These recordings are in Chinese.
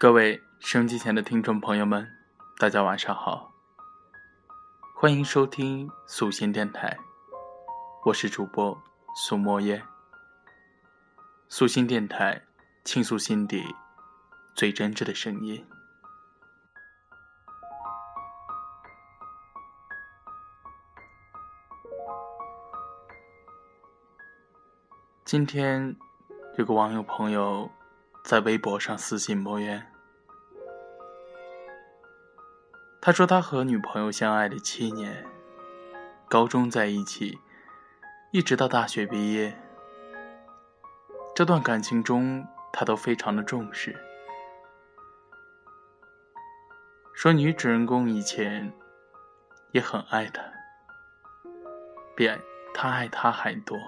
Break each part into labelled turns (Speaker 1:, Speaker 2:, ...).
Speaker 1: 各位收音机前的听众朋友们，大家晚上好，欢迎收听素心电台，我是主播苏墨烟。素心电台倾诉心底最真挚的声音。今天有个网友朋友在微博上私信墨渊，他说他和女朋友相爱了七年，高中在一起，一直到大学毕业。这段感情中，他都非常的重视。说女主人公以前也很爱他，比他爱他还多。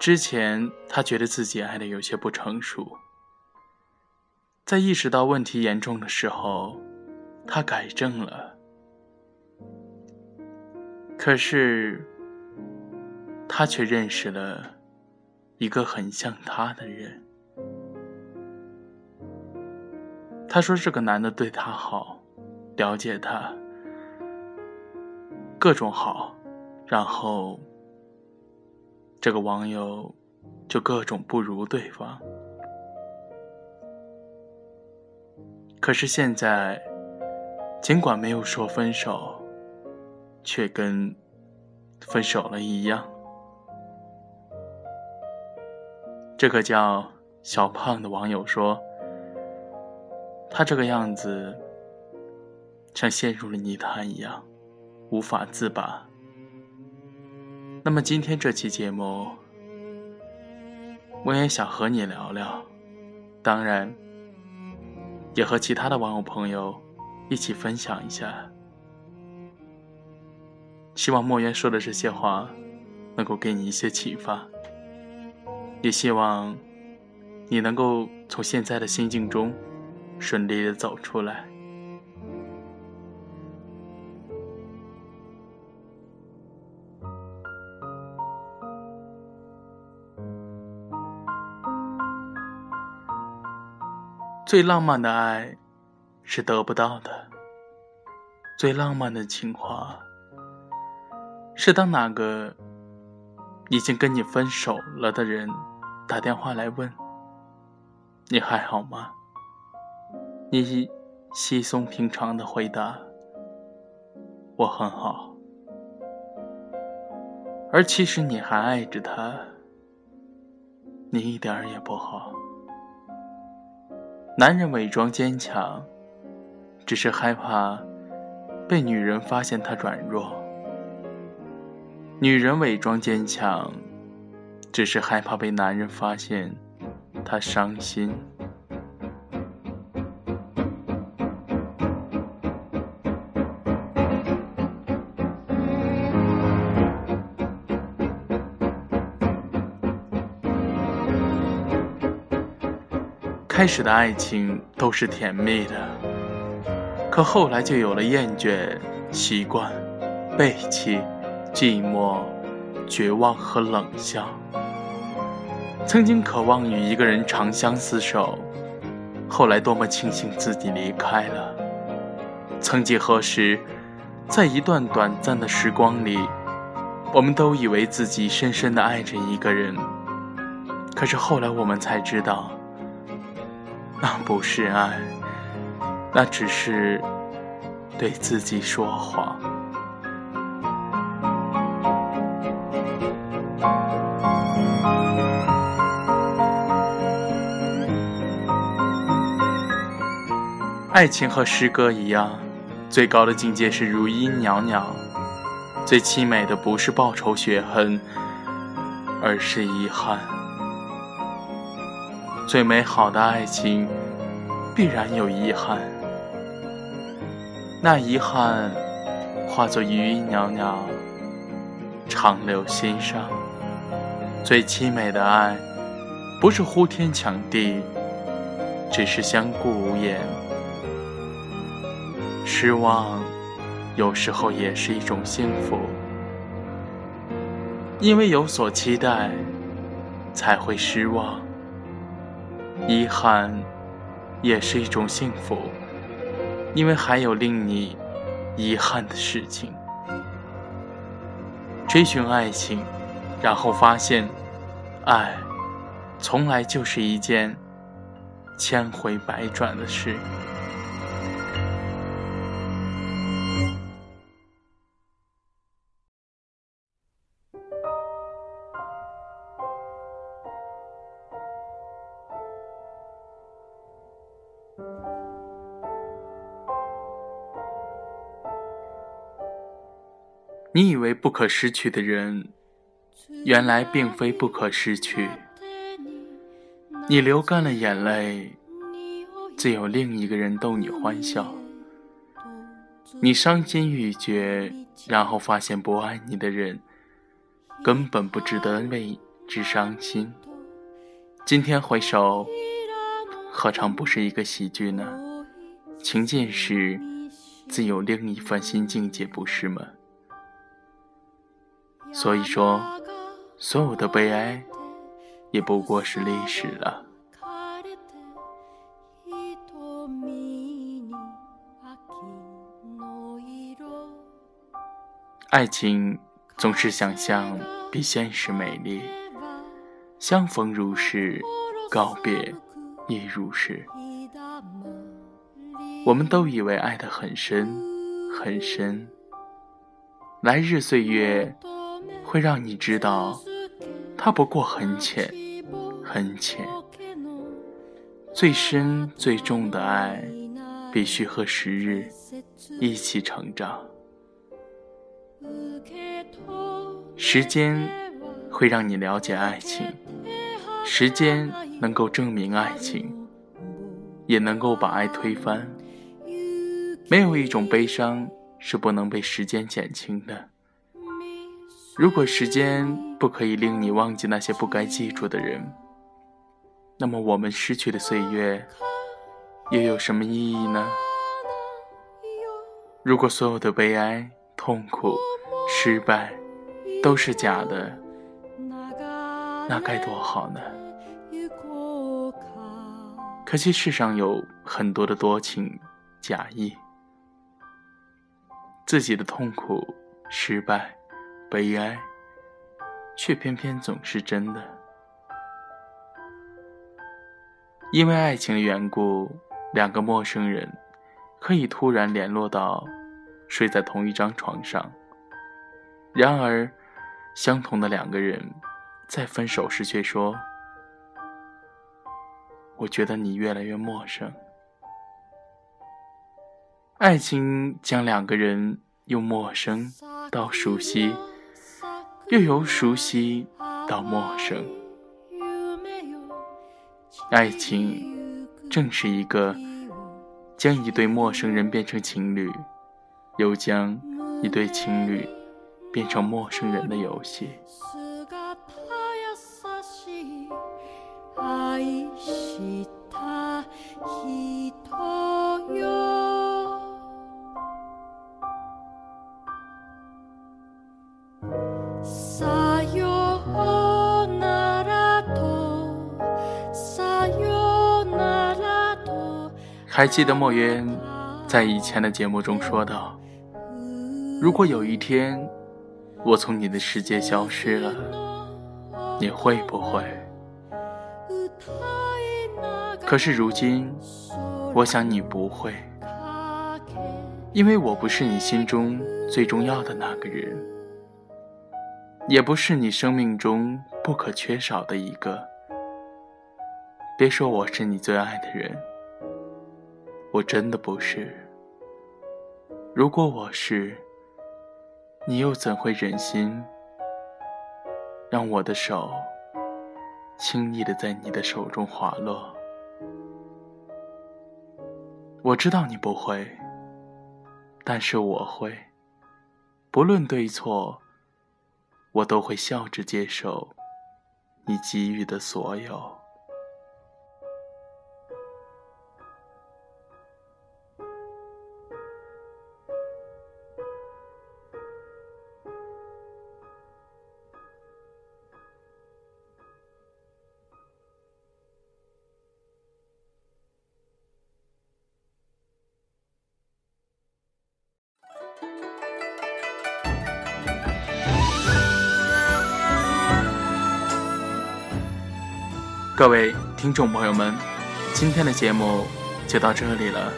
Speaker 1: 之前他觉得自己爱的有些不成熟，在意识到问题严重的时候，他改正了。可是，他却认识了一个很像他的人。他说这个男的对他好，了解他，各种好，然后。这个网友就各种不如对方，可是现在，尽管没有说分手，却跟分手了一样。这个叫小胖的网友说：“他这个样子，像陷入了泥潭一样，无法自拔。”那么今天这期节目，我也想和你聊聊，当然，也和其他的网友朋友一起分享一下。希望莫言说的这些话，能够给你一些启发，也希望你能够从现在的心境中顺利的走出来。最浪漫的爱，是得不到的。最浪漫的情话，是当哪个已经跟你分手了的人打电话来问你还好吗？你稀松平常的回答：“我很好。”而其实你还爱着他，你一点儿也不好。男人伪装坚强，只是害怕被女人发现他软弱；女人伪装坚强，只是害怕被男人发现他伤心。开始的爱情都是甜蜜的，可后来就有了厌倦、习惯、背弃、寂寞、绝望和冷笑。曾经渴望与一个人长相厮守，后来多么庆幸自己离开了。曾几何时，在一段短暂的时光里，我们都以为自己深深的爱着一个人，可是后来我们才知道。那不是爱，那只是对自己说谎。爱情和诗歌一样，最高的境界是如茵袅袅，最凄美的不是报仇雪恨，而是遗憾。最美好的爱情，必然有遗憾。那遗憾化作余音袅袅，长留心上。最凄美的爱，不是呼天抢地，只是相顾无言。失望，有时候也是一种幸福，因为有所期待，才会失望。遗憾也是一种幸福，因为还有令你遗憾的事情。追寻爱情，然后发现，爱，从来就是一件千回百转的事。你以为不可失去的人，原来并非不可失去。你流干了眼泪，自有另一个人逗你欢笑。你伤心欲绝，然后发现不爱你的人，根本不值得为之伤心。今天回首，何尝不是一个喜剧呢？情尽时，自有另一番新境界，不是吗？所以说，所有的悲哀，也不过是历史了。爱情总是想象比现实美丽，相逢如是，告别亦如是。我们都以为爱得很深，很深。来日岁月。会让你知道，它不过很浅，很浅。最深最重的爱，必须和时日一起成长。时间会让你了解爱情，时间能够证明爱情，也能够把爱推翻。没有一种悲伤是不能被时间减轻的。如果时间不可以令你忘记那些不该记住的人，那么我们失去的岁月又有什么意义呢？如果所有的悲哀、痛苦、失败都是假的，那该多好呢？可惜世上有很多的多情假意，自己的痛苦、失败。悲哀，却偏偏总是真的。因为爱情的缘故，两个陌生人可以突然联络到，睡在同一张床上。然而，相同的两个人，在分手时却说：“我觉得你越来越陌生。”爱情将两个人由陌生到熟悉。又由熟悉到陌生，爱情正是一个将一对陌生人变成情侣，又将一对情侣变成陌生人的游戏。还记得墨渊在以前的节目中说道：“如果有一天我从你的世界消失了，你会不会？”可是如今，我想你不会，因为我不是你心中最重要的那个人，也不是你生命中不可缺少的一个。别说我是你最爱的人。我真的不是。如果我是，你又怎会忍心让我的手轻易的在你的手中滑落？我知道你不会，但是我会。不论对错，我都会笑着接受你给予的所有。
Speaker 2: 各位听众朋友们，今天的节目就到这里了。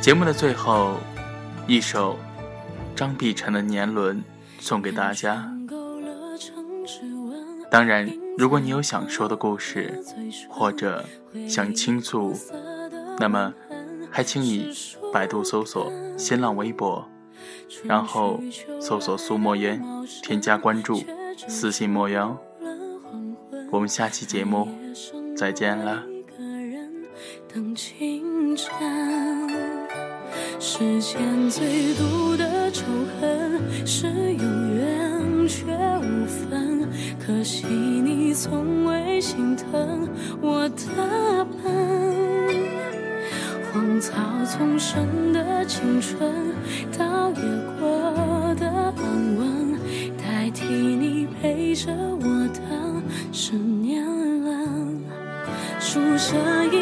Speaker 2: 节目的最后，一首张碧晨的《年轮》送给大家。当然，如果你有想说的故事，或者想倾诉，那么还请你百度搜索新浪微博，然后搜索苏墨烟，添加关注，私信莫妖。我们下期节目再见了。世间最毒的仇恨是有缘却无分，可惜你从未心疼我的笨。荒草丛生的青春，这一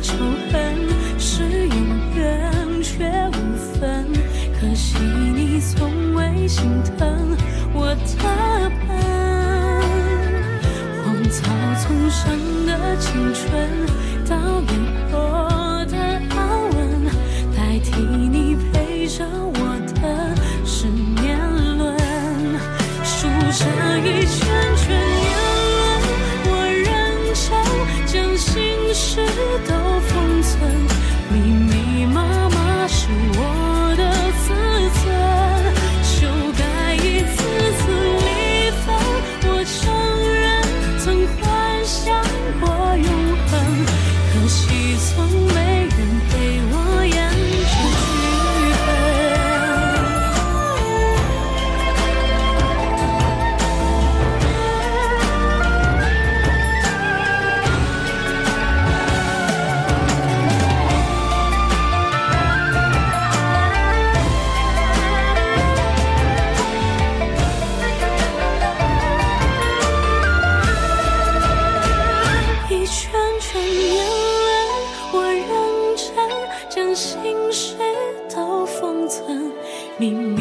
Speaker 2: 仇恨是永远却无分，可惜你从未心疼。我的笨，荒草丛生的青春，倒也过的安稳，代替你陪着我的是年轮，数着一圈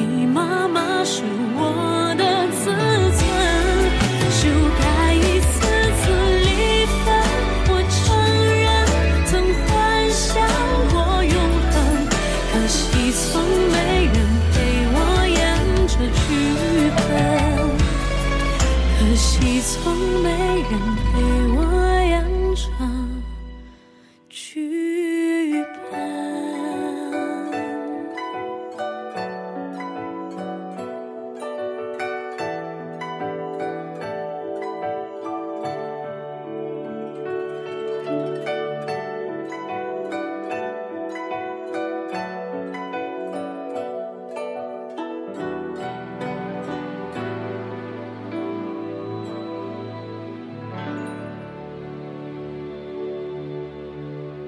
Speaker 2: 你妈妈，是我的。